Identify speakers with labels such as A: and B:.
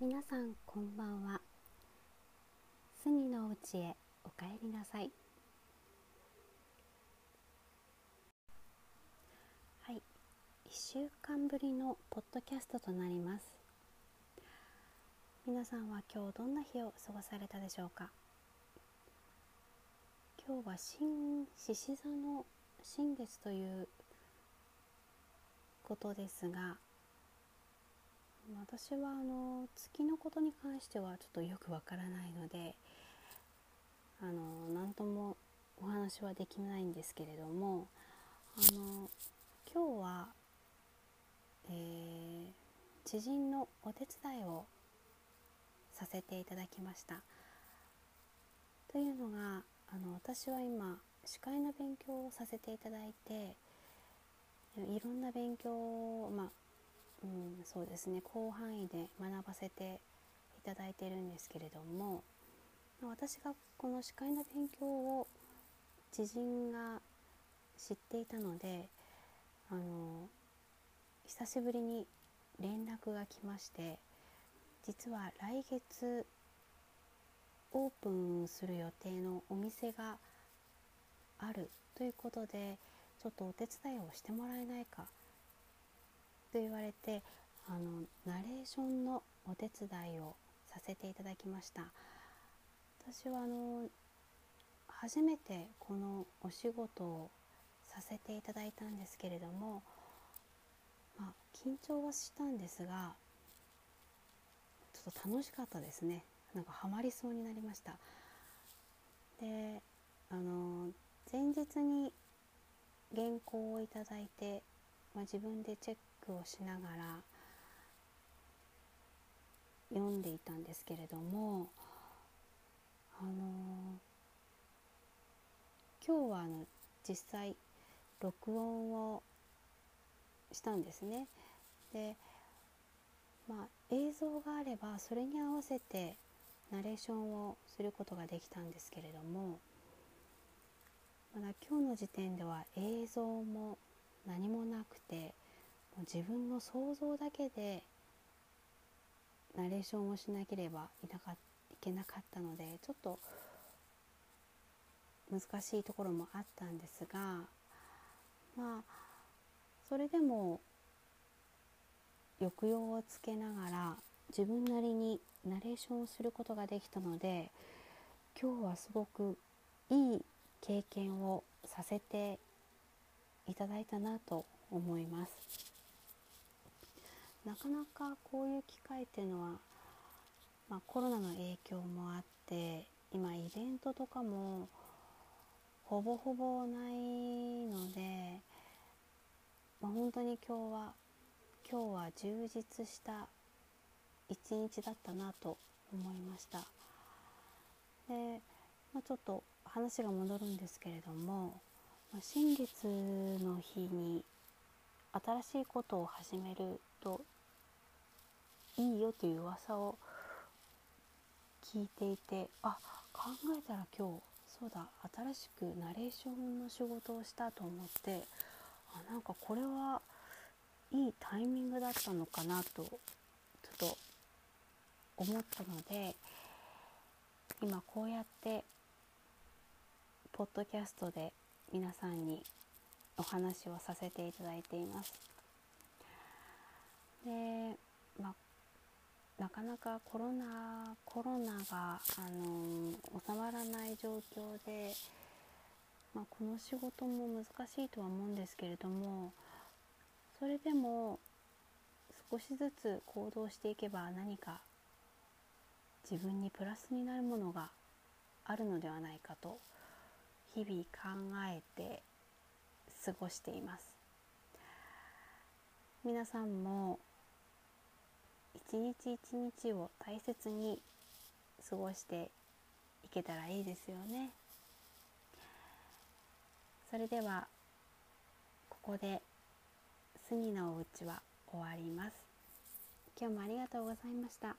A: 皆さんこんばんは。杉の内へお帰りなさい。はい。1週間ぶりのポッドキャストとなります。皆さんは今日どんな日を過ごされたでしょうか？今日は新獅子座の新月ということですが私はあの月のことに関してはちょっとよくわからないのであの何ともお話はできないんですけれどもあの今日は、えー、知人のお手伝いをさせていただきました。というのがあの私は今司会の勉強をさせていただいていろんな勉強を、まあ、うん、そうですね。広範囲で学ばせていただいてるんですけれども私がこの司会の勉強を知人が知っていたのであの久しぶりに連絡が来まして実は来月オープンする予定のお店があるということでちょっとお手伝いをしてもらえないかと言われてあのナレーションのお手伝いをさせていただきました。私はあの初めてこのお仕事をさせていただいたんですけれども、まあ、緊張はしたんですがちょっと楽しかったですね。なんかハマりそうになりました。であの前日に原稿をいただいて、まあ、自分でチェックをしながら読んでいたんですけれどもあの今日はあの実際録音をしたんですね。でまあ映像があればそれに合わせてナレーションをすることができたんですけれどもまだ今日の時点では映像も何もなくてもう自分の想像だけでナレーションをしなければいなかいけなかったのでちょっと難しいところもあったんですがまあそれでも抑揚をつけながら自分なりにナレーションをすることができたので今日はすごくいい経験をさせていただいたなと思います。なかなかこういう機会っていうのは、まあ、コロナの影響もあって今イベントとかもほぼほぼないので、まあ、本当に今日は今日は充実した一日だったなと思いましたで、まあ、ちょっと話が戻るんですけれども、ま、新月の日に新しいことを始めるといいよという噂を聞いていてあ考えたら今日そうだ新しくナレーションの仕事をしたと思ってあなんかこれはいいタイミングだったのかなとちょっと思ったので今こうやってポッドキャストで皆さんにお話をさせていただいています。で、まあ、なかなかコロナコロナが、あの収まらない状況で、まあ、この仕事も難しいとは思うんですけれどもそれでも少しずつ行動していけば何か自分にプラスになるものがあるのではないかと日々考えて過ごしています。皆さんも一日一日を大切に過ごしていけたらいいですよね。それではここで「杉のおうち」は終わります。今日もありがとうございました。